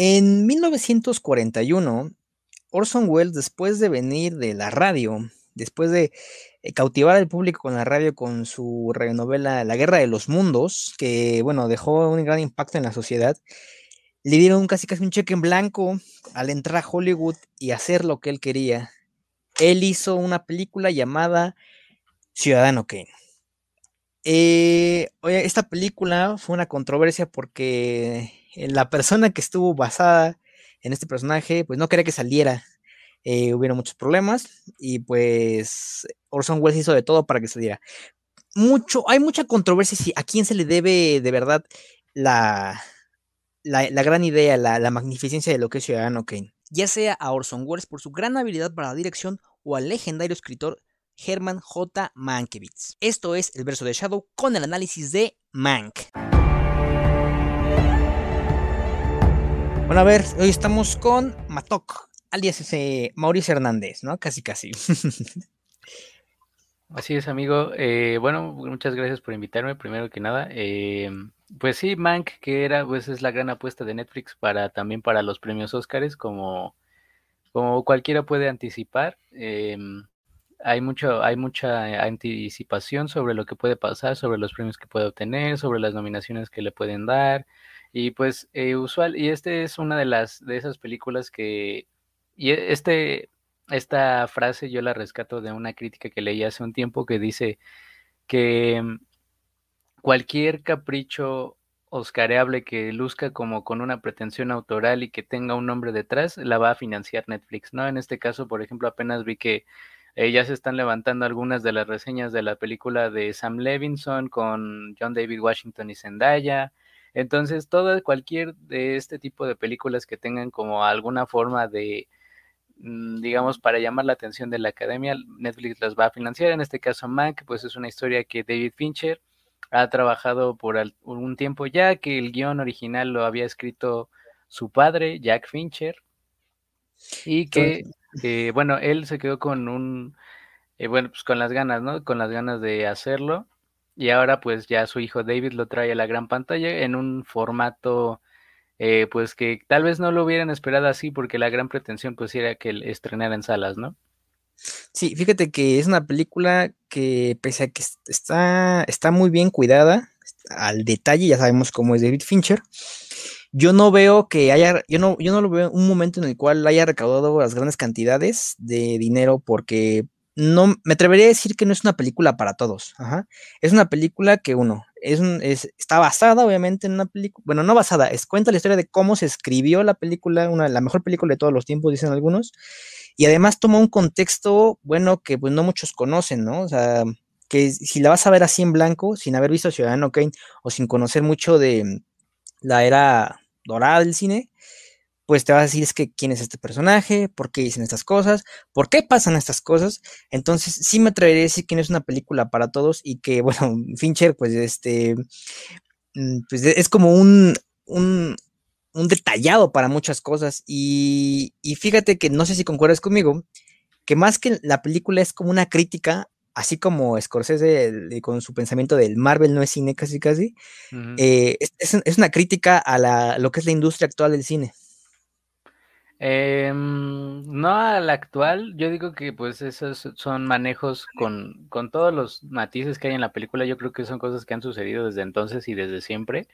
En 1941, Orson Welles, después de venir de la radio, después de eh, cautivar al público con la radio con su radionovela La Guerra de los Mundos, que bueno, dejó un gran impacto en la sociedad, le dieron casi casi un cheque en blanco al entrar a Hollywood y hacer lo que él quería. Él hizo una película llamada Ciudadano Kane. Eh, esta película fue una controversia porque la persona que estuvo basada en este personaje, pues no quería que saliera. Eh, hubieron muchos problemas y pues Orson Welles hizo de todo para que saliera. Mucho, hay mucha controversia si a quién se le debe de verdad la, la, gran idea, la, magnificencia de lo que es Ciudadano Kane. Ya sea a Orson Welles por su gran habilidad para la dirección o al legendario escritor Herman J. Mankiewicz. Esto es el verso de Shadow con el análisis de Mank. Bueno, a ver, hoy estamos con Matok, alias Mauricio Hernández, ¿no? Casi, casi. Así es, amigo. Eh, bueno, muchas gracias por invitarme, primero que nada. Eh, pues sí, Mank, que era, pues es la gran apuesta de Netflix para también para los premios Óscares, como, como cualquiera puede anticipar. Em, hay mucho, hay mucha anticipación sobre lo que puede pasar, sobre los premios que puede obtener, sobre las nominaciones que le pueden dar. Y pues eh, usual, y este es una de las de esas películas que y e, este esta frase yo la rescato de una crítica que leí hace un tiempo que dice que mm, cualquier capricho oscareable que luzca como con una pretensión autoral y que tenga un nombre detrás, la va a financiar Netflix, ¿no? En este caso, por ejemplo, apenas vi que eh, ya se están levantando algunas de las reseñas de la película de Sam Levinson con John David Washington y Zendaya, entonces, todo, cualquier de este tipo de películas que tengan como alguna forma de, mm, digamos, para llamar la atención de la academia, Netflix las va a financiar. En este caso, Mac, pues es una historia que David Fincher ha trabajado por un tiempo ya, que el guion original lo había escrito su padre, Jack Fincher, y que, eh, bueno, él se quedó con un, eh, bueno, pues con las ganas, ¿no? Con las ganas de hacerlo y ahora pues ya su hijo David lo trae a la gran pantalla en un formato eh, pues que tal vez no lo hubieran esperado así porque la gran pretensión pues era que estrenara en salas, ¿no? Sí, fíjate que es una película que pese a que está, está muy bien cuidada, al detalle, ya sabemos cómo es David Fincher, yo no veo que haya, yo no, yo no lo veo un momento en el cual haya recaudado las grandes cantidades de dinero porque no me atrevería a decir que no es una película para todos. Es una película que uno es, está basada, obviamente, en una película. Bueno, no basada, es cuenta la historia de cómo se escribió la película, una, la mejor película de todos los tiempos, dicen algunos. Y además toma un contexto, bueno, que pues no muchos conocen, ¿no? O sea, que si la vas a ver así en blanco, sin haber visto Ciudadano Kane o sin conocer mucho de la era dorada del cine, pues te vas a decir es que quién es este personaje, por qué dicen estas cosas, por qué pasan estas cosas. Entonces, sí me atrevería a decir que no es una película para todos y que, bueno, Fincher, pues este, mm, pues es como un, un, detallado para muchas cosas. Y, y fíjate que no sé si concuerdas conmigo, que más que la película es como una crítica así como Scorsese con su pensamiento del Marvel no es cine casi casi, eh, es, una crítica a la, lo que es la industria actual del cine. Eh, no al actual, yo digo que pues esos son manejos con, con todos los matices que hay en la película, yo creo que son cosas que han sucedido desde entonces y desde siempre.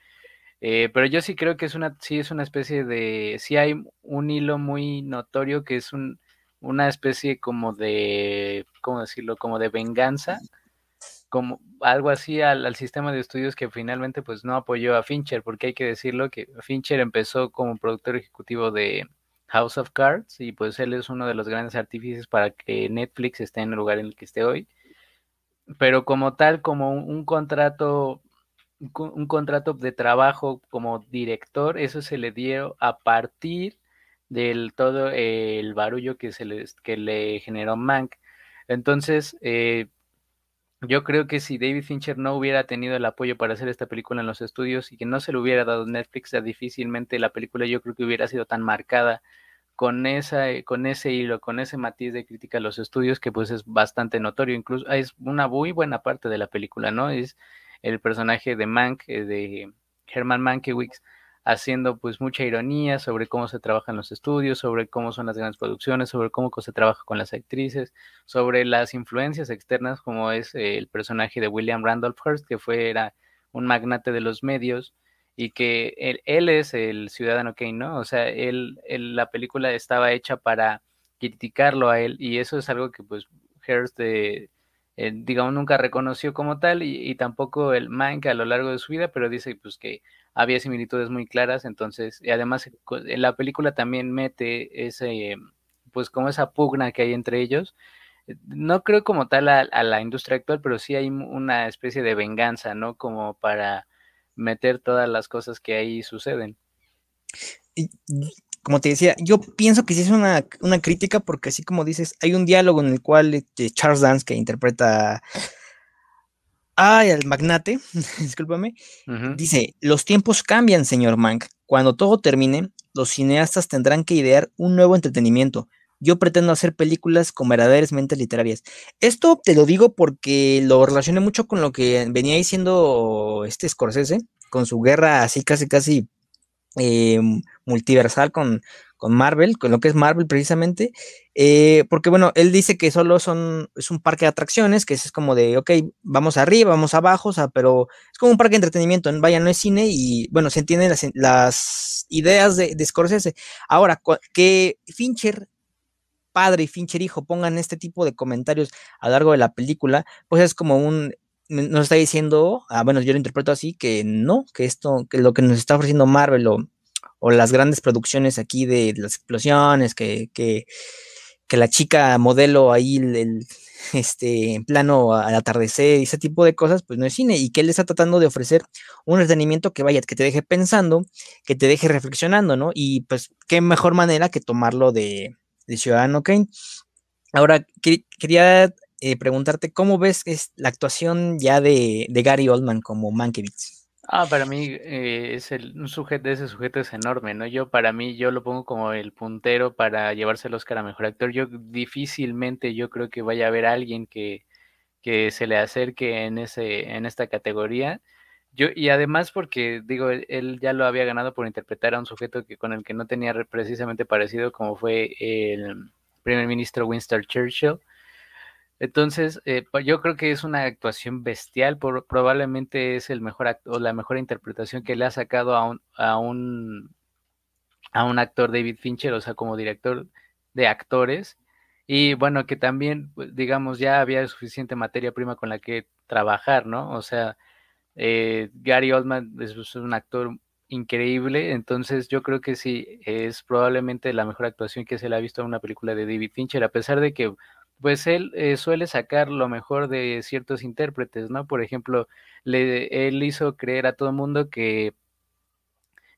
Eh, pero yo sí creo que es una, sí es una especie de, sí hay un hilo muy notorio que es un, una especie como de, ¿cómo decirlo? Como de venganza, como algo así al, al, sistema de estudios que finalmente pues no apoyó a Fincher, porque hay que decirlo que Fincher empezó como productor ejecutivo de, House of Cards y pues él es uno de los grandes artífices para que Netflix esté en el lugar en el que esté hoy. Pero como tal, como un, contrato, un contrato de trabajo como director, eso se le dio a partir del todo el barullo que se le, que le generó Mank. Entonces, eh, yo creo que si David Fincher no hubiera tenido el apoyo para hacer esta película en los estudios y que no se lo hubiera dado Netflix, difícilmente la película yo creo que hubiera sido tan marcada con esa, con ese hilo, con ese matiz de crítica a los estudios que pues es bastante notorio, incluso es una muy buena parte de la película, ¿no? Es el personaje de Mank, eh, de Herman Mankiewicz, haciendo pues mucha ironía sobre cómo se trabaja en los estudios, sobre cómo son las grandes producciones, sobre cómo se trabaja con las actrices, sobre las influencias externas como es el personaje de William Randolph Hearst, que fue era un magnate de los medios y que él, él es el ciudadano Kane, ¿no? O sea, él, la película estaba hecha para criticarlo a él y eso es algo que pues Hearst, eh, eh, digamos, nunca reconoció como tal y, tampoco el Mank a lo largo de su vida, pero dice pues que había similitudes muy claras, entonces, y además en la película también mete ese, pues como esa pugna que hay entre ellos, no creo como tal a, la industria actual, pero sí hay una especie de venganza, ¿no? Como para meter todas las cosas que ahí suceden. Como te decía, yo pienso que sí es una, crítica porque así como dices, hay un diálogo en el cual este, Charles Dance, que interpreta ay, al magnate, discúlpame, dice, los tiempos cambian, señor Mank. Cuando todo termine, los cineastas tendrán que idear un nuevo entretenimiento. Yo pretendo hacer películas con verdaderas mentes literarias. Esto te lo digo porque lo relacioné mucho con lo que venía diciendo este Scorsese, con su guerra así casi casi eh, multiversal con, con, Marvel, con lo que es Marvel precisamente, eh, porque bueno, él dice que solo son, es un parque de atracciones, que es como de, ok, vamos arriba, vamos abajo, o sea, pero es como un parque de entretenimiento, vaya, no es cine y bueno, se entienden las, ideas de, de, Scorsese. Ahora, que Fincher padre y Fincher hijo pongan este tipo de comentarios a lo largo de la película, pues es como un, nos está diciendo, ah, bueno, yo lo interpreto así, que no, que esto, que lo que nos está ofreciendo Marvel o, las grandes producciones aquí de, las explosiones, que, que, la chica modelo ahí el, este, en plano al atardecer, ese tipo de cosas, pues no es cine, y que él está tratando de ofrecer un entretenimiento que vaya, que te deje pensando, que te deje reflexionando, ¿no? Y pues qué mejor manera que tomarlo de, de Ciudadano Kane. Ahora, quería eh, preguntarte, ¿cómo ves es la actuación ya de, Gary Oldman como Mankiewicz? Ah, para mí eh, es el, un sujeto, ese sujeto es enorme, ¿no? Yo, para mí, yo lo pongo como el puntero para llevarse el Oscar a Mejor Actor. Yo difícilmente, yo creo que vaya a haber alguien que, que se le acerque en, ese, en esta categoría. Yo, y además porque, digo, él, ya lo había ganado por interpretar a un sujeto que, con el que no tenía precisamente parecido, como fue el primer ministro Winston Churchill. Entonces, eh, yo creo que es una actuación bestial, probablemente es el mejor o la mejor interpretación que le ha sacado a un, a un a un actor David Fincher, o sea, como director de actores. Y bueno, que también, pues, digamos, ya había suficiente materia prima con la que trabajar, ¿no? O sea, eh, Gary Oldman es, un actor increíble, entonces yo creo que sí, es probablemente la mejor actuación que se le ha visto en una película de David Fincher, a pesar de que pues él eh, suele sacar lo mejor de ciertos intérpretes, ¿no? Por ejemplo, le, él hizo creer a todo el mundo que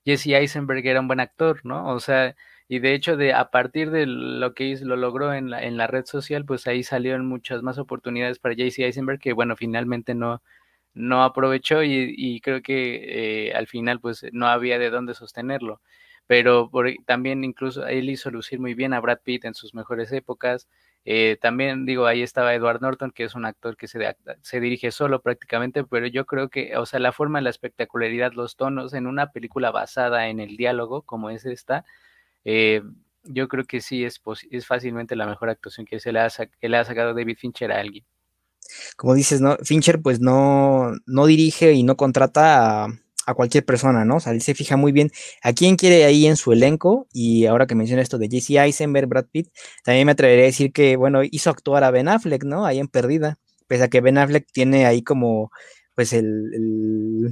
Jesse Eisenberg era un buen actor, ¿no? O sea, y de hecho de a partir de lo que hizo, lo logró en la, en la red social, pues ahí salieron muchas más oportunidades para Jesse Eisenberg que bueno, finalmente no, no aprovechó y, creo que eh, al final pues no había de dónde sostenerlo. Pero también incluso él hizo lucir muy bien a Brad Pitt en sus mejores épocas. Eh, también digo, ahí estaba Edward Norton, que es un actor que se, se dirige solo prácticamente, pero yo creo que, o sea, la forma, la espectacularidad, los tonos en una película basada en el diálogo como es esta, eh, yo creo que sí es, es fácilmente la mejor actuación que, se le ha, que le ha sacado David Fincher a alguien. Como dices, ¿no? Fincher pues no, no dirige y no contrata a a cualquier persona, ¿no? O sea, él se fija muy bien a quién quiere ahí en su elenco. Y ahora que menciona esto de Jesse Eisenberg, Brad Pitt, también me atrevería a decir que, bueno, hizo actuar a Ben Affleck, ¿no? Ahí en Perdida. Pese a que Ben Affleck tiene ahí como, pues, el,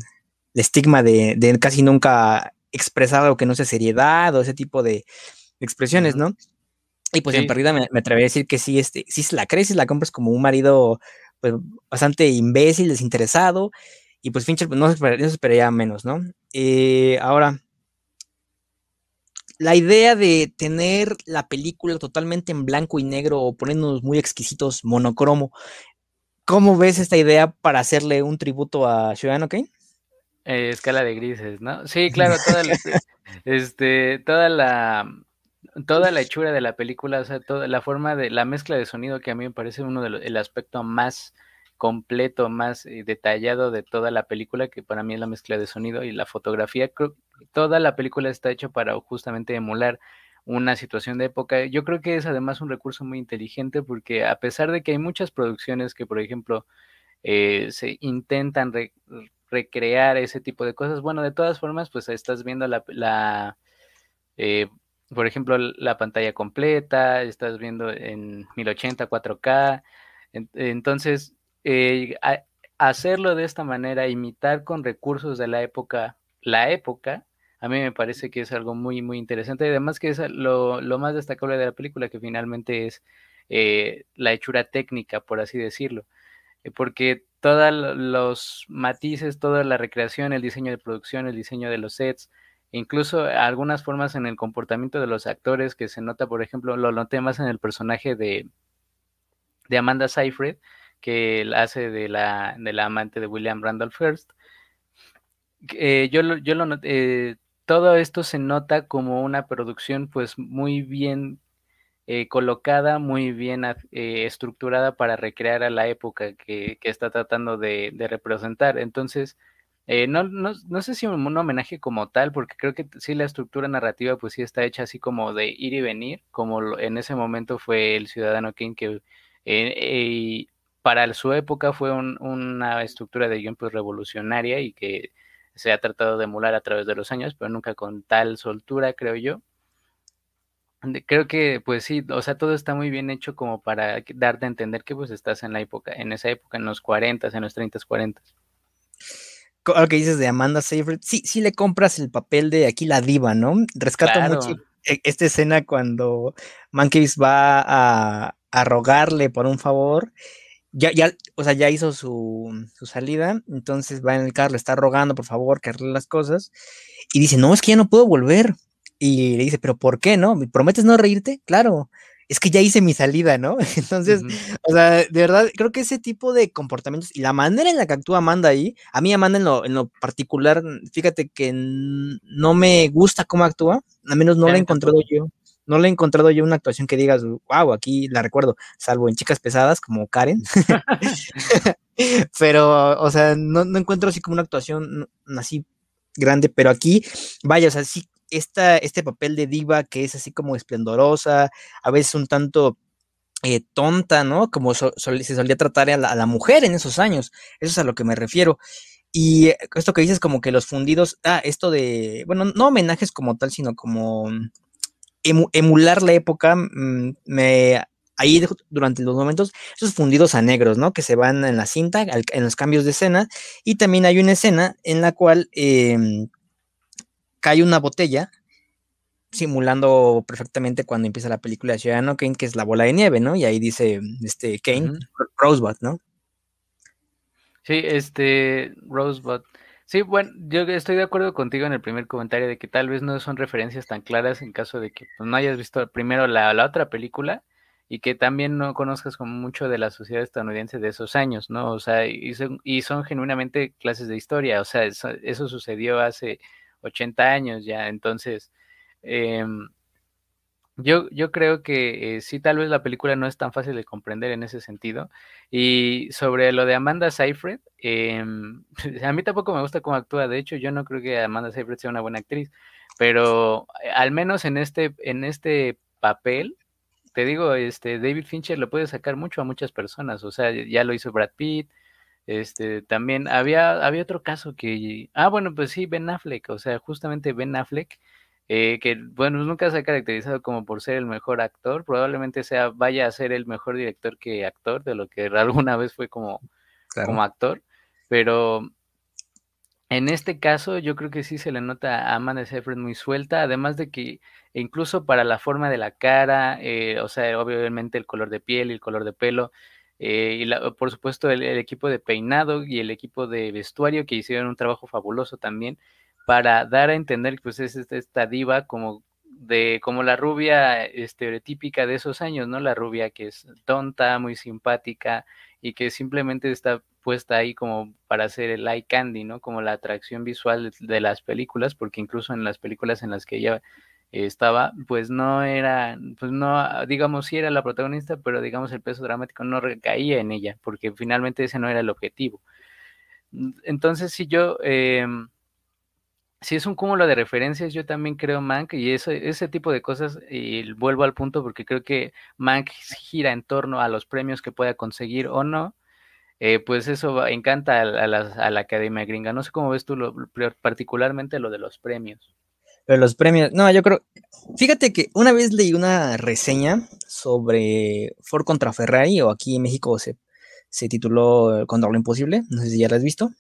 estigma de, casi nunca expresar algo que no sea seriedad o ese tipo de expresiones, ¿no? Y pues en Perdida me, atrevería a decir que sí, este, sí la crees, la compras como un marido, pues, bastante imbécil, desinteresado y pues Fincher pues, no, se esperaría, menos, ¿no? Eh, ahora, la idea de tener la película totalmente en blanco y negro o poniéndonos muy exquisitos, monocromo, ¿cómo ves esta idea para hacerle un tributo a Ciudadano Kane? Eh, escala de grises, ¿no? Sí, claro, toda la, este, toda la toda la hechura de la película, o sea, toda la forma de la mezcla de sonido que a mí me parece uno de el aspecto más completo, más eh, detallado de toda la película, que para mí es la mezcla de sonido y la fotografía. toda la película está hecha para justamente emular una situación de época. Yo creo que es además un recurso muy inteligente porque a pesar de que hay muchas producciones que, por ejemplo, eh, se intentan recrear ese tipo de cosas, bueno, de todas formas, pues estás viendo la, eh, por ejemplo, la pantalla completa, estás viendo en 1080 4K, entonces eh, hacerlo de esta manera, imitar con recursos de la época, la época, a mí me parece que es algo muy, muy interesante. Además que es lo, más destacable de la película, que finalmente es eh, la hechura técnica, por así decirlo. Eh, porque todos los matices, toda la recreación, el diseño de producción, el diseño de los sets, incluso algunas formas en el comportamiento de los actores que se nota, por ejemplo, lo noté más en el personaje de, de Amanda Seyfried, que hace de la, de amante de William Randolph Hearst. Eh, yo, lo, yo lo noté, todo esto se nota como una producción pues muy bien eh, colocada, muy bien eh, estructurada para recrear a la época que, está tratando de, representar. Entonces, eh, no, no, no, sé si un, homenaje como tal, porque creo que sí la estructura narrativa pues sí está hecha así como de ir y venir, como en ese momento fue el Ciudadano King que para su época fue una estructura de guion pues revolucionaria y que se ha tratado de emular a través de los años, pero nunca con tal soltura, creo yo. Creo que, pues sí, o sea, todo está muy bien hecho como para darte a entender que pues estás en la época, en esa época, en los 40, en los 30, 40. Lo que dices de Amanda Seyfried, sí, sí le compras el papel de aquí la diva, ¿no? Rescato mucho e, esta escena cuando Mankiewicz va a, a rogarle por un favor ya, ya, o sea, ya hizo su, salida, entonces va en el carro, le está rogando, por favor, que arregle las cosas, y dice, no, es que ya no puedo volver. Y le dice, pero ¿por qué, no? ¿Me prometes no reírte? Claro, es que ya hice mi salida, ¿no? Entonces, o sea, de verdad, creo que ese tipo de comportamientos y la manera en la que actúa Amanda ahí, a mí Amanda en lo, en lo particular, fíjate que no me gusta cómo actúa, al menos no la he encontrado yo no le he encontrado yo una actuación que digas, wow, aquí la recuerdo, salvo en chicas pesadas como Karen. pero, o sea, no, encuentro así como una actuación así grande, pero aquí, vaya, o sea, sí, esta, este papel de diva que es así como esplendorosa, a veces un tanto eh, tonta, ¿no? Como se solía tratar a la, a la, mujer en esos años, eso es a lo que me refiero. Y esto que dices como que los fundidos, ah, esto de, bueno, no homenajes como tal, sino como emular la época, mm, me, ahí durante los momentos, esos fundidos a negros, ¿no? Que se van en la cinta, en los cambios de escena, y también hay una escena en la cual em, cae una botella, simulando perfectamente cuando empieza la película de Ciudadano Kane, que es la bola de nieve, ¿no? Y ahí dice, este, Kane, Rosebud, ¿no? Sí, este, Rosebud. Sí, bueno, yo estoy de acuerdo contigo en el primer comentario de que tal vez no son referencias tan claras en caso de que pues, no hayas visto primero la, otra película y que también no conozcas como mucho de la sociedad estadounidense de esos años, ¿no? O sea, y son, y son genuinamente clases de historia, o sea, eso, eso sucedió hace 80 años ya, entonces, eh, yo, yo creo que eh, sí, tal vez la película no es tan fácil de comprender en ese sentido. Y sobre lo de Amanda Seyfried, em, a mí tampoco me gusta cómo actúa. De hecho, yo no creo que Amanda Seyfried sea una buena actriz. Pero eh, al menos en este, en este papel, te digo, este David Fincher lo puede sacar mucho a muchas personas. O sea, ya lo hizo Brad Pitt. Este, también había, había otro caso que, ah, bueno, pues sí, Ben Affleck, o sea, justamente Ben Affleck eh, que bueno, nunca se ha caracterizado como por ser el mejor actor, probablemente sea, vaya a ser el mejor director que actor, de lo que alguna vez fue como, como actor, pero en este caso yo creo que sí se le nota a Amanda Seyfried muy suelta, además de que incluso para la forma de la cara, eh, o sea, obviamente el color de piel y el color de pelo, eh, y por supuesto el, equipo de peinado y el equipo de vestuario que hicieron un trabajo fabuloso también para dar a entender que pues es esta diva como de como la rubia estereotípica de esos años, ¿no? La rubia que es tonta, muy simpática y que simplemente está puesta ahí como para hacer el eye candy, ¿no? Como la atracción visual de las películas, porque incluso en las películas en las que ella estaba, pues no era, pues no, digamos, sí era la protagonista, pero digamos el peso dramático no recaía en ella, porque finalmente ese no era el objetivo. Entonces, si yo, eh, si es un cúmulo de referencias, yo también creo Mank y ese, ese tipo de cosas, y vuelvo al punto porque creo que Mank gira en torno a los premios que pueda conseguir o no, eh, pues eso encanta a, la, a, la, Academia Gringa. No sé cómo ves tú lo, particularmente lo de los premios. Pero los premios, no, yo creo, fíjate que una vez leí una reseña sobre Ford contra Ferrari, o aquí en México se, se tituló Contra lo Imposible, no sé si ya la has visto.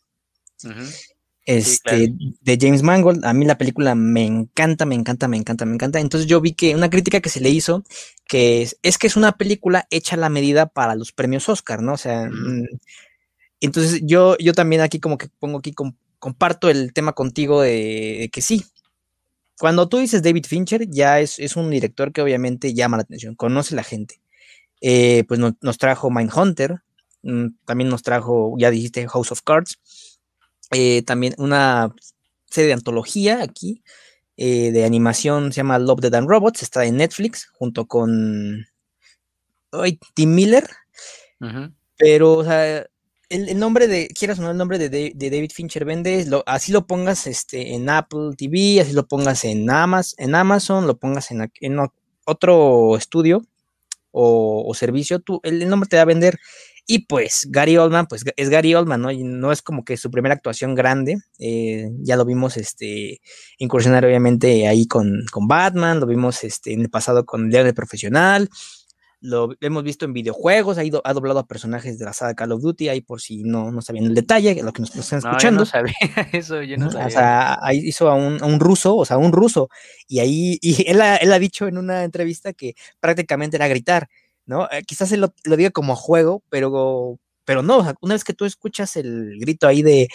Uh -huh. Este, sí, claro. de James Mangold, a mí la película me encanta, me encanta, me encanta, me encanta. Entonces yo vi que una crítica que se le hizo, que es, es que es una película hecha a la medida para los premios Oscar, ¿no? O sea, mm. entonces yo, yo también aquí como que pongo aquí, com, comparto el tema contigo de, de, que sí. Cuando tú dices David Fincher, ya es, es un director que obviamente llama la atención, conoce la gente. Eh, pues no, nos trajo Mindhunter, mm, también nos trajo, ya dijiste, House of Cards eh, también una serie de antología aquí eh, de animación se llama Love, Dead and Robots, está en Netflix junto con ay, Tim Miller. Uh -huh. Pero, o sea, el, el, nombre de, quieras o no, el nombre de, de, de David Fincher vende, lo, así lo pongas este, en Apple TV, así lo pongas en Amazon, en Amazon lo pongas en, en otro estudio o, o servicio, tú, el, el nombre te va a vender y pues Gary Oldman, pues es Gary Oldman, ¿no? Y no es como que su primera actuación grande. Eh, ya lo vimos este, incursionar obviamente ahí con, con Batman, lo vimos este, en el pasado con León el Profesional, lo hemos visto en videojuegos, ha, ido, ha doblado a personajes de la saga Call of Duty, ahí por si no, no sabían el detalle, lo que nos, están escuchando. No, yo no sabía eso, yo no sabía. O sea, ahí hizo a un, a un, ruso, o sea, un ruso, y ahí, y él ha, él ha dicho en una entrevista que prácticamente era gritar. ¿No? Eh, quizás él lo, lo, diga como juego, pero, pero no, o sea, una vez que tú escuchas el grito ahí de...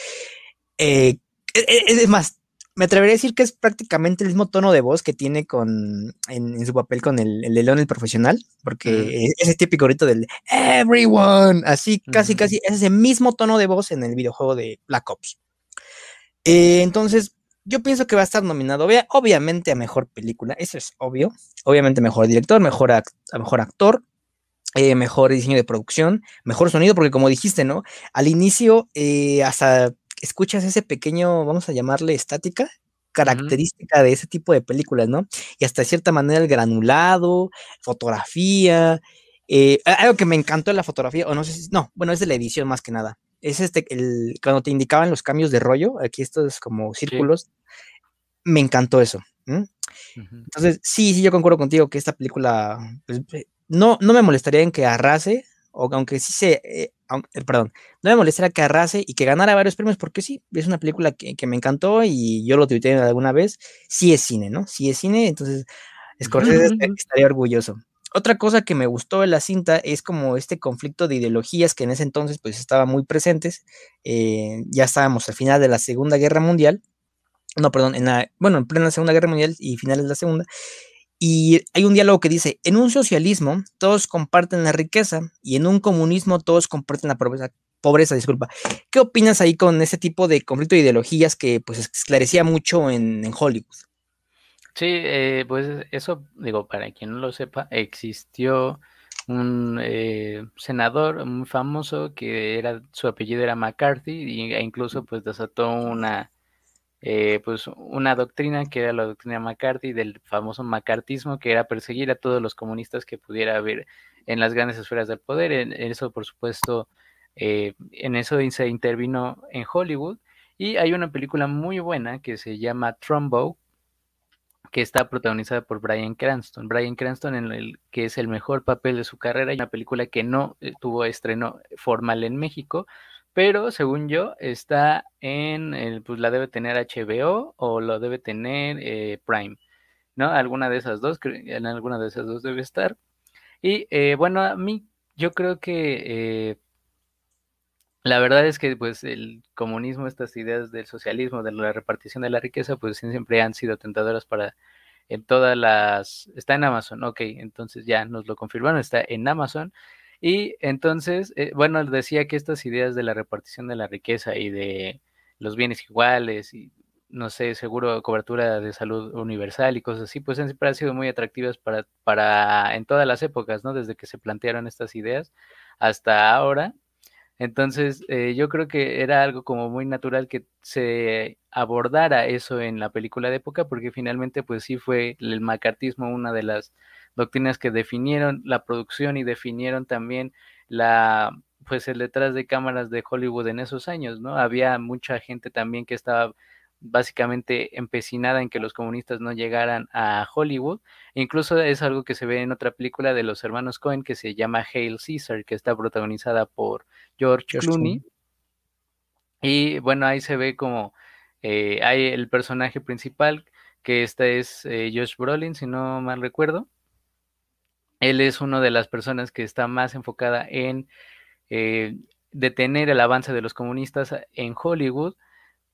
Eh, es, es, más, me atrevería a decir que es prácticamente el mismo tono de voz que tiene con en, en su papel con el, el, de León el profesional, porque mm. ese típico grito del everyone, así casi, mm. casi, es ese mismo tono de voz en el videojuego de Black Ops. Eh, entonces, yo pienso que va a estar nominado, obviamente, a mejor película, eso es obvio. Obviamente, mejor director, mejor, act a mejor actor, eh, mejor diseño de producción, mejor sonido, porque como dijiste, ¿no? Al inicio, eh, hasta escuchas ese pequeño, vamos a llamarle estática, característica uh -huh. de ese tipo de películas, ¿no? Y hasta de cierta manera el granulado, fotografía, eh, algo que me encantó de la fotografía, o no sé si, no, bueno, es de la edición más que nada. Es este, el, cuando te indicaban los cambios de rollo, aquí estos como círculos, sí. me encantó eso. ¿eh? Uh -huh. Entonces, sí, sí, yo concuerdo contigo que esta película, pues, no, no me molestaría en que arrase, o aunque sí se, eh, aunque, perdón, no me molestaría que arrase y que ganara varios premios, porque sí, es una película que, que me encantó y yo lo tuiteé alguna vez, sí es cine, ¿no? Sí es cine, entonces Scorsese uh -huh. estaría orgulloso. Otra cosa que me gustó de la cinta es como este conflicto de ideologías que en ese entonces pues estaba muy presentes, eh, ya estábamos al final de la Segunda Guerra Mundial, no, perdón, en la, bueno, en plena Segunda Guerra Mundial y finales de la Segunda, y hay un diálogo que dice, en un socialismo todos comparten la riqueza y en un comunismo todos comparten la pobreza. Pobreza, disculpa. ¿Qué opinas ahí con ese tipo de conflicto de ideologías que pues esclarecía mucho en, en Hollywood? Sí, eh, pues eso, digo, para quien no lo sepa, existió un eh, senador muy famoso que era, su apellido era McCarthy e incluso pues desató una eh, pues una doctrina que era la doctrina McCarthy del famoso macartismo que era perseguir a todos los comunistas que pudiera haber en las grandes esferas del poder. En, eso por supuesto eh, en eso se intervino en Hollywood. Y hay una película muy buena que se llama Trumbo que está protagonizada por Brian Cranston. Brian Cranston en el que es el mejor papel de su carrera. Y una película que no eh, tuvo estreno formal en México pero según yo está en, el, pues la debe tener HBO o lo debe tener eh, Prime, ¿no? Alguna de esas dos, en alguna de esas dos debe estar. Y eh, bueno, a mí yo creo que eh, la verdad es que pues el comunismo, estas ideas del socialismo, de la repartición de la riqueza, pues siempre han sido tentadoras para en todas las... Está en Amazon, ok, entonces ya nos lo confirmaron, está en Amazon. Y entonces, eh, bueno, decía que estas ideas de la repartición de la riqueza y de los bienes iguales, y no sé, seguro cobertura de salud universal y cosas así, pues siempre han sido muy atractivas para, para en todas las épocas, ¿no? Desde que se plantearon estas ideas hasta ahora. Entonces, eh, yo creo que era algo como muy natural que se abordara eso en la película de época, porque finalmente, pues sí fue el macartismo una de las doctrinas que definieron la producción y definieron también la pues el detrás de cámaras de Hollywood en esos años, ¿no? Había mucha gente también que estaba básicamente empecinada en que los comunistas no llegaran a Hollywood. Incluso es algo que se ve en otra película de los hermanos Cohen que se llama Hail Caesar, que está protagonizada por George, Clooney. Y bueno, ahí se ve como eh, hay el personaje principal, que este es eh, Josh Brolin, si no mal recuerdo. Él es una de las personas que está más enfocada en eh, detener el avance de los comunistas en Hollywood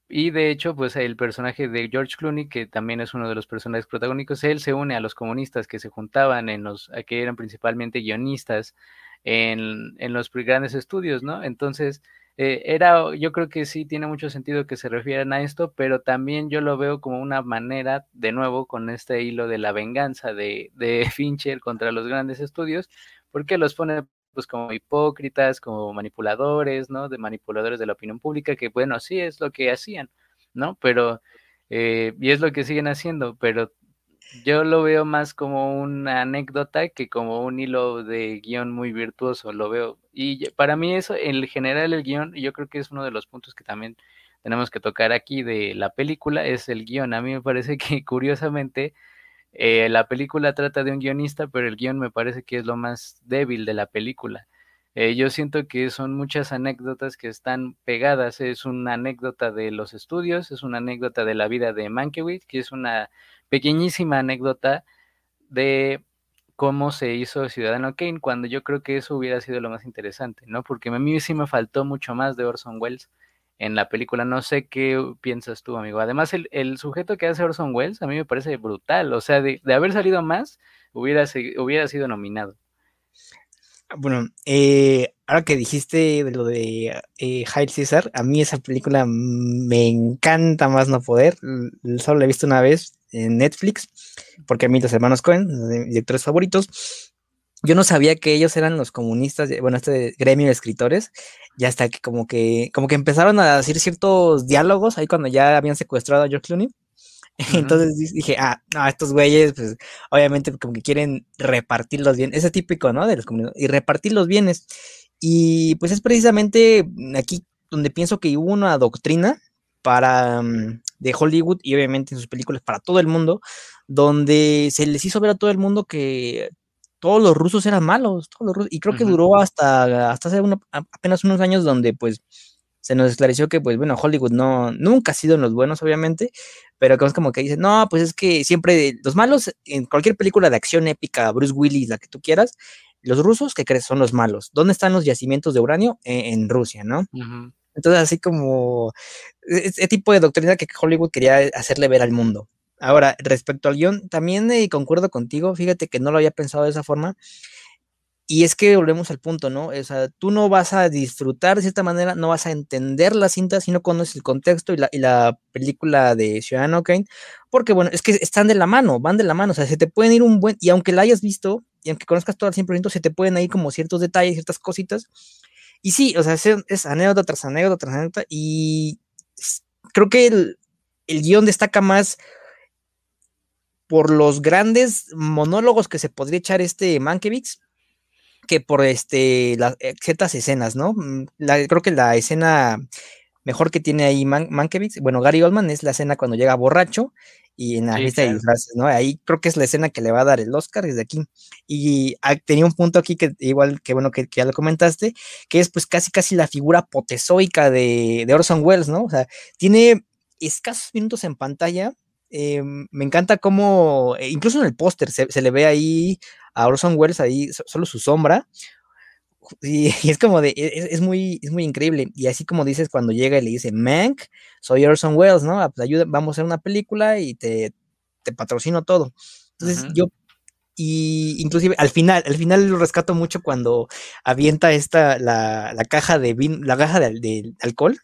y de hecho, pues el personaje de George Clooney, que también es uno de los personajes protagónicos, él se une a los comunistas que se juntaban en los, que eran principalmente guionistas en, en los grandes estudios, ¿no? Entonces, eh, era, yo creo que sí tiene mucho sentido que se refieran a esto, pero también yo lo veo como una manera, de nuevo, con este hilo de la venganza de, de Fincher contra los grandes estudios, porque los pone pues como hipócritas, como manipuladores, ¿no? De manipuladores de la opinión pública, que bueno, sí es lo que hacían, ¿no? Pero, eh, y es lo que siguen haciendo, pero yo lo veo más como una anécdota que como un hilo de guion muy virtuoso, lo veo. Y para mí eso, en general el guion, yo creo que es uno de los puntos que también tenemos que tocar aquí de la película, es el guion. A mí me parece que curiosamente eh, la película trata de un guionista, pero el guion me parece que es lo más débil de la película. Eh, yo siento que son muchas anécdotas que están pegadas. Es una anécdota de los estudios, es una anécdota de la vida de Mankiewicz, que es una pequeñísima anécdota de cómo se hizo Ciudadano Kane, cuando yo creo que eso hubiera sido lo más interesante, ¿no? Porque a mí sí me faltó mucho más de Orson Welles en la película. No sé qué piensas tú, amigo. Además, el, el sujeto que hace Orson Welles a mí me parece brutal. O sea, de, de haber salido más, hubiera, hubiera sido nominado. Bueno, eh, ahora que dijiste de lo de eh, Hail Caesar, a mí esa película me encanta más no poder. Solo la he visto una vez en Netflix, porque a mí los hermanos Cohen, mis directores favoritos, yo no sabía que ellos eran los comunistas, bueno, este gremio de escritores, ya hasta que como que, como que empezaron a decir ciertos diálogos ahí cuando ya habían secuestrado a George Clooney. Entonces dije, ah, no, estos güeyes, pues obviamente como que quieren repartir los bienes, ese típico, ¿no? De los comunistas, y repartir los bienes. Y pues es precisamente aquí donde pienso que hubo una doctrina para mm, de Hollywood y obviamente en sus películas para todo el mundo, donde se les hizo ver a todo el mundo que todos los rusos eran malos, todos los rusos, y creo que duró hasta, hasta hace apenas unos años donde pues se nos esclareció que pues bueno, Hollywood no, nunca ha sido en los buenos obviamente, pero es como que dicen, no, pues es que siempre los malos, en cualquier película de acción épica, Bruce Willis, la que tú quieras, los rusos, que crees? Son los malos. ¿Dónde están los yacimientos de uranio? E, en, Rusia, ¿no? Entonces, así como ese tipo de doctrina que Hollywood quería hacerle ver al mundo. Ahora, respecto al guion, también eh, concuerdo contigo, fíjate que no lo había pensado de esa forma. Y es que volvemos al punto, ¿no? O sea, tú no vas a disfrutar de cierta manera, no vas a entender la cinta si no conoces el contexto y la, y la película de Ciudadano Kane, porque bueno, es que están de la mano, van de la mano, o sea, se te pueden ir un buen, y aunque la hayas visto, y aunque conozcas todo al 100%, se te pueden ir como ciertos detalles, ciertas cositas. Y sí, o sea, es, anécdota tras anécdota tras anécdota, y creo que el, el guion destaca más por los grandes monólogos que se podría echar este Mankiewicz que por este las ciertas escenas, ¿no? Mm, creo que la escena mejor que tiene ahí Man, Mankiewicz, bueno, Gary Oldman es la escena cuando llega borracho y en la lista de disfraces, ¿no? Ahí creo que es la escena que le va a dar el Oscar desde aquí. Y ah, tenía un punto aquí que igual que bueno que, ya lo comentaste, que es pues casi casi la figura potezoica de, de Orson Welles, ¿no? O sea, tiene escasos minutos en pantalla, eh, me encanta cómo, eh, incluso en el póster se, le ve ahí a Orson Welles, ahí solo su sombra. Y, es como de, e, es, muy, es muy increíble. Y así como dices, cuando llega y le dice, Mank, soy Orson Welles, ¿no? Ah, pues ayuda, vamos a hacer una película y te, te patrocino todo. Entonces yo, y inclusive al final, al final lo rescato mucho cuando avienta esta, la, la caja de vino, la caja de, de alcohol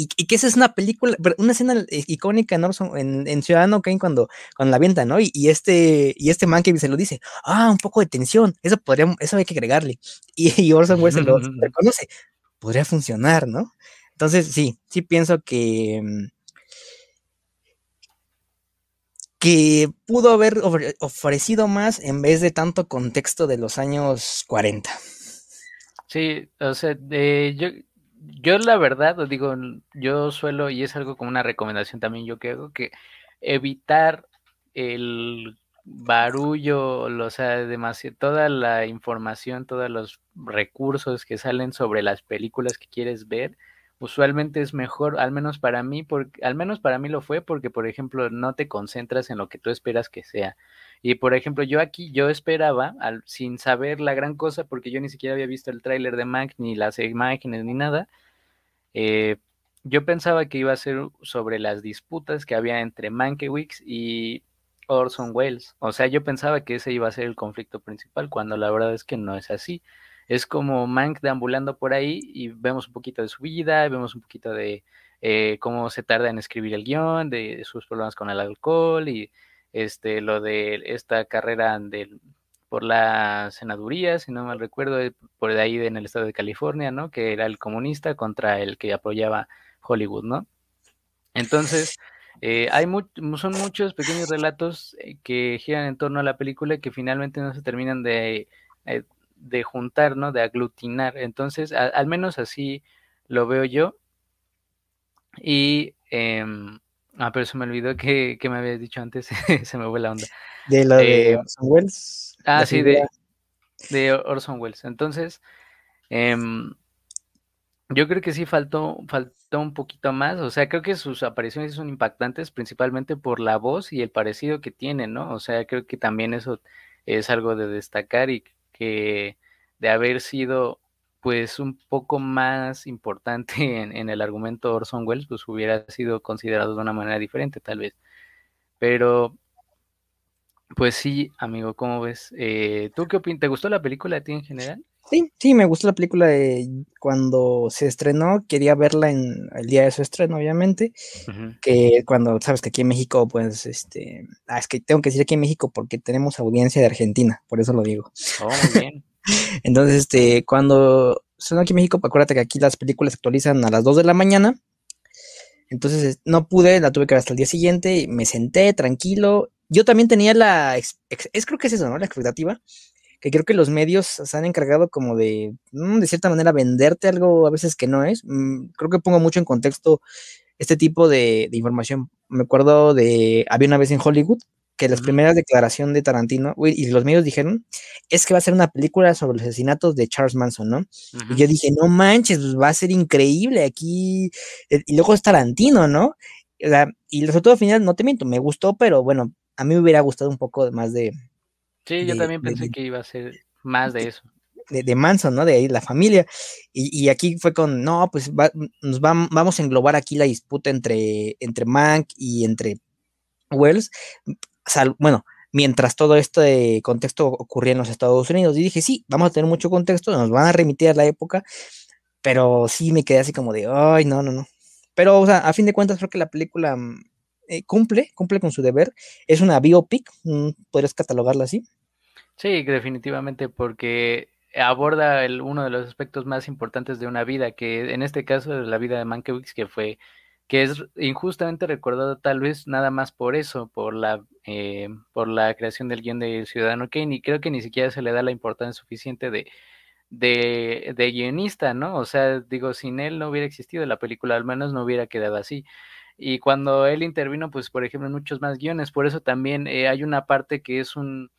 Y, que esa es una película, una escena icónica en, en, Ciudadano Kane cuando, cuando la avienta, ¿no? Y, este, y este man que se lo dice, ah, un poco de tensión, eso podría, eso hay que agregarle. Y, Orson Welles se lo reconoce, podría funcionar, ¿no? Entonces, sí, sí pienso que, mm, que pudo haber ofrecido más en vez de tanto contexto de los años 40. Sí, o sea, yo, yo la verdad, os digo, yo suelo, y es algo como una recomendación también yo que hago, que evitar el barullo, o sea, toda la información, todos los recursos que salen sobre las películas que quieres ver, usualmente es mejor, al menos para mí, porque, al menos para mí lo fue porque, por ejemplo, no te concentras en lo que tú esperas que sea. Y, por ejemplo, yo aquí, yo esperaba, sin saber la gran cosa, porque yo ni siquiera había visto el tráiler de Mac, ni las imágenes, ni nada, eh, yo pensaba que iba a ser sobre las disputas que había entre Mankiewicz y Orson Welles. O sea, yo pensaba que ese iba a ser el conflicto principal, cuando la verdad es que no es así es como Mank deambulando por ahí y vemos un poquito de su vida, vemos un poquito de eh, cómo se tarda en escribir el guion, de sus problemas con el alcohol y este lo de esta carrera por la senaduría, si no mal recuerdo, eh, por ahí en el estado de California, ¿no? Que era el comunista contra el que apoyaba Hollywood, ¿no? Entonces, eh, hay son muchos pequeños relatos que giran en torno a la película que finalmente no se terminan de de juntar, ¿no? De aglutinar. Entonces, al menos así lo veo yo. Y, eh, ah, pero se me olvidó que, me habías dicho antes, se me fue la onda. De la de eh, Orson Welles. Ah, sí, de, de, Orson Welles. Entonces, em, yo creo que sí faltó, faltó un poquito más. O sea, creo que sus apariciones son impactantes principalmente por la voz y el parecido que tienen, ¿no? O sea, creo que también eso es algo de destacar y que de haber sido pues un poco más importante en, el argumento Orson Welles, pues hubiera sido considerado de una manera diferente tal vez. Pero, pues sí, amigo, ¿cómo ves? Eh, ¿Tú qué opinas? ¿Te gustó la película a ti en general? Sí, sí, me gustó la película de cuando se estrenó, quería verla en el día de su estreno, obviamente, que cuando, sabes que aquí en México, pues, este, ah, es que tengo que decir aquí en México porque tenemos audiencia de Argentina, por eso lo digo. Oh, muy bien. Entonces, este, cuando son aquí en México, acuérdate que aquí las películas se actualizan a las 2 de la mañana, entonces no pude, la tuve que ver hasta el día siguiente, me senté tranquilo, yo también tenía la, es creo que es eso, ¿no? La expectativa que creo que los medios se han encargado como de, mm, de cierta manera, venderte algo a veces que no es. Mm, creo que pongo mucho en contexto este tipo de, información. Me acuerdo de, había una vez en Hollywood que las primeras declaraciones de Tarantino, y los medios dijeron, es que va a ser una película sobre los asesinatos de Charles Manson, ¿no? Y yo dije, no manches, pues va a ser increíble aquí. Eh, y luego es Tarantino, ¿no? y el resultado final, no te miento, me gustó, pero bueno, a mí me hubiera gustado un poco más de, Sí, yo también pensé que iba a ser más de eso. De, Manson, ¿no? De ahí la familia. Y, aquí fue con, no, pues nos vamos a englobar aquí la disputa entre, entre Mank y entre Wells. bueno, mientras todo este contexto ocurría en los Estados Unidos. Y dije, sí, vamos a tener mucho contexto, nos van a remitir a la época, pero sí me quedé así como de, ay, no, no, no. Pero, o sea, a fin de cuentas, creo que la película mm, eh, cumple, cumple con su deber. Es una biopic, mm, podrías catalogarla así. Sí, definitivamente, porque aborda el, uno de los aspectos más importantes de una vida, que en este caso es la vida de Mankiewicz, que fue, que es injustamente recordado tal vez nada más por eso, por la, eh, por la creación del guion de Ciudadano Kane, y creo que ni siquiera se le da la importancia suficiente de, de, de guionista, ¿no? O sea, digo, sin él no hubiera existido la película, al menos no hubiera quedado así. Y cuando él intervino, pues, por ejemplo, en muchos más guiones, por eso también eh, hay una parte que es un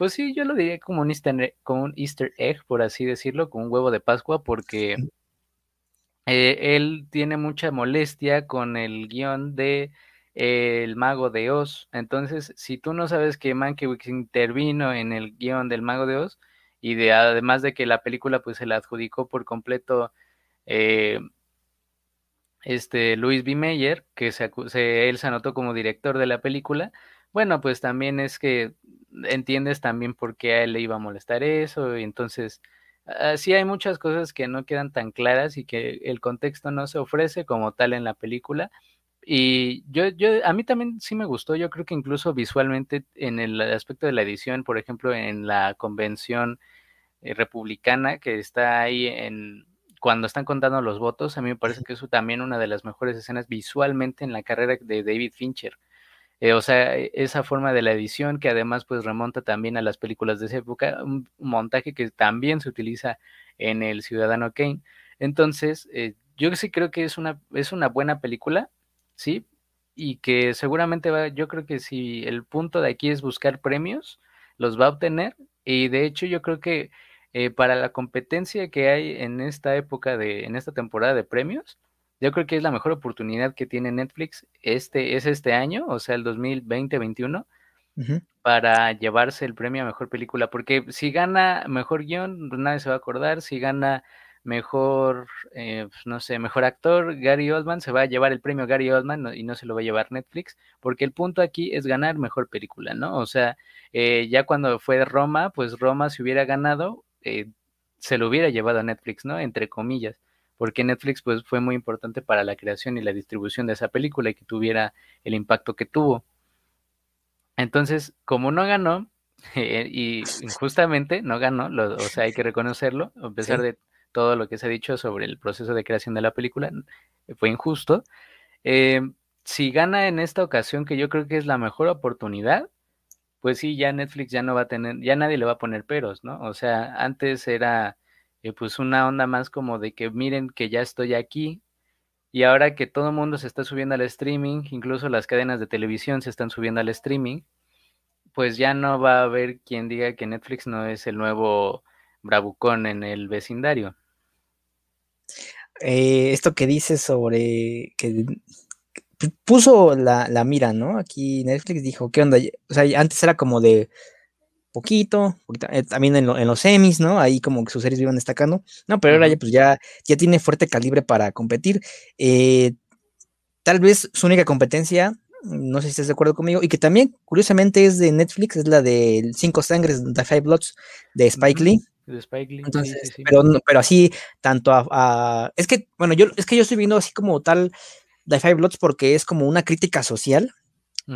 pues sí, yo lo diría como un easter, egg, como un easter egg, por así decirlo, como un huevo de Pascua, porque eh, él tiene mucha molestia con el guion de eh, El Mago de Oz. Entonces, si tú no sabes que Mankiewicz intervino en el guion del Mago de Oz, y de además de que la película pues se la adjudicó por completo eh, este Luis B. Meyer, que se, él se anotó como director de la película, bueno, pues también es que entiendes también por qué a él le iba a molestar eso, y entonces ah, sí hay muchas cosas que no quedan tan claras y que el contexto no se ofrece como tal en la película. Y yo, yo, a mí también sí me gustó, yo creo que incluso visualmente en el aspecto de la edición, por ejemplo, en la convención eh, republicana que está ahí en cuando están contando los votos, a mí me parece que eso también una de las mejores escenas visualmente en la carrera de David Fincher. Eh, o sea, e, esa forma de la edición que además pues remonta también a las películas de esa época, un, montaje que también se utiliza en El Ciudadano Kane. Entonces, eh, yo sí creo que es una, es una buena película, ¿sí? Y que seguramente va, yo creo que si el punto de aquí es buscar premios, los va a obtener. Y de hecho yo creo que eh, para la competencia que hay en esta época de, en esta temporada de premios, yo creo que es la mejor oportunidad que tiene Netflix este, es este año, o sea, el 2020-21, para llevarse el premio a mejor película. Porque si gana mejor guion, nadie se va a acordar. Si gana mejor, eh, pues, no sé, mejor actor, Gary Oldman, se va a llevar el premio Gary Oldman y no se lo va a llevar Netflix, porque el punto aquí es ganar mejor película, ¿no? O sea, eh, ya cuando fue Roma, pues Roma se hubiera ganado, eh, se lo hubiera llevado a Netflix, ¿no? Entre comillas, porque Netflix pues fue muy importante para la creación y la distribución de esa película y que tuviera el impacto que tuvo. Entonces, como no ganó, y justamente no ganó, o sea, hay que reconocerlo, a pesar de todo lo que se ha dicho sobre el proceso de creación de la película, fue injusto. Eh, si gana en esta ocasión, que yo creo que es la mejor oportunidad, pues sí, ya Netflix ya no va a tener, ya nadie le va a poner peros, ¿no? O sea, antes era eh, pues una onda más como de que miren que ya estoy aquí y ahora que todo el mundo se está subiendo al streaming, incluso las cadenas de televisión se están subiendo al streaming, pues ya no va a haber quien diga que Netflix no es el nuevo bravucón en el vecindario. Eh, esto que dices sobre que puso la, mira, ¿no? Aquí Netflix dijo, ¿qué onda? O sea, antes era como de poquito, eh, también en, los semis, ¿no? Ahí como que sus series iban destacando, no, pero ahora ya, pues ya, ya tiene fuerte calibre para competir. Eh, tal vez su única competencia, no sé si estás de acuerdo conmigo, y que también curiosamente es de Netflix, es la de Cinco Sangres, The Five Bloods, de Spike Lee. Pero, pero así, tanto a, Es que, bueno, yo es que yo estoy viendo así como tal The Five Bloods porque es como una crítica social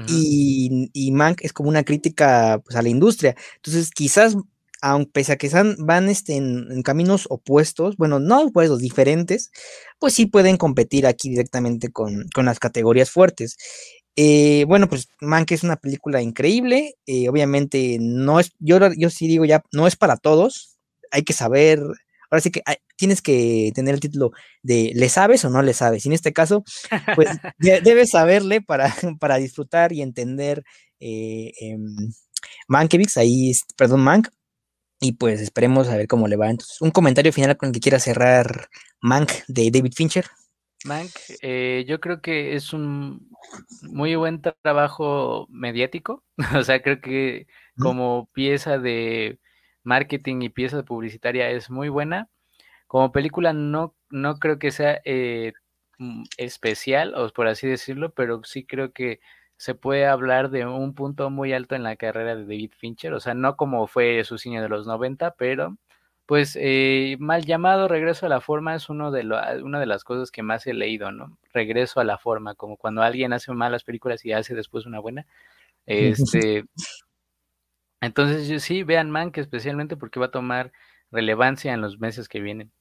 y, Mank es como una crítica pues, a la industria. Entonces, quizás, aunque pese a que van este, en, caminos opuestos, bueno, no opuestos, diferentes, pues sí pueden competir aquí directamente con, las categorías fuertes. Eh, bueno, pues Mank es una película increíble. Eh, obviamente, no es, yo, yo sí digo ya, no es para todos hay que saber, ahora sí que tienes que tener el título de ¿le sabes o no le sabes? Y en este caso, pues debes saberle para, para disfrutar y entender eh, em, Mankiewicz, ahí, perdón, Mank, y pues esperemos a ver cómo le va. Entonces, un comentario final con el que quiera cerrar Mank de David Fincher. Mank, eh, yo creo que es un muy buen trabajo mediático. o sea, creo que como pieza de marketing y pieza publicitaria es muy buena. Como película no, no creo que sea eh, mm, especial, o por así decirlo, pero sí creo que se puede hablar de un punto muy alto en la carrera de David Fincher, o sea, no como fue su cine de los 90, pero pues eh, mal llamado Regreso a la Forma es uno de una de las cosas que más he leído, ¿no? Regreso a la Forma, como cuando alguien hace malas películas y hace después una buena. Este, entonces, sí, vean Mank especialmente porque va a tomar relevancia en los meses que vienen.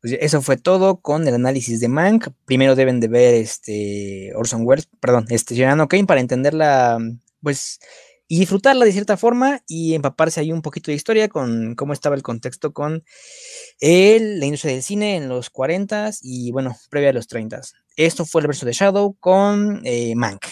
Pues eso fue todo con el análisis de Mank. Primero deben de ver este Orson Welles, perdón, este Ciudadano Kane para entenderla, pues, y disfrutarla de cierta forma y empaparse ahí un poquito de historia con cómo estaba el contexto con el, la industria del cine en los 40 y bueno, previa a los 30. Esto fue el verso de Shadow con eh, Mank.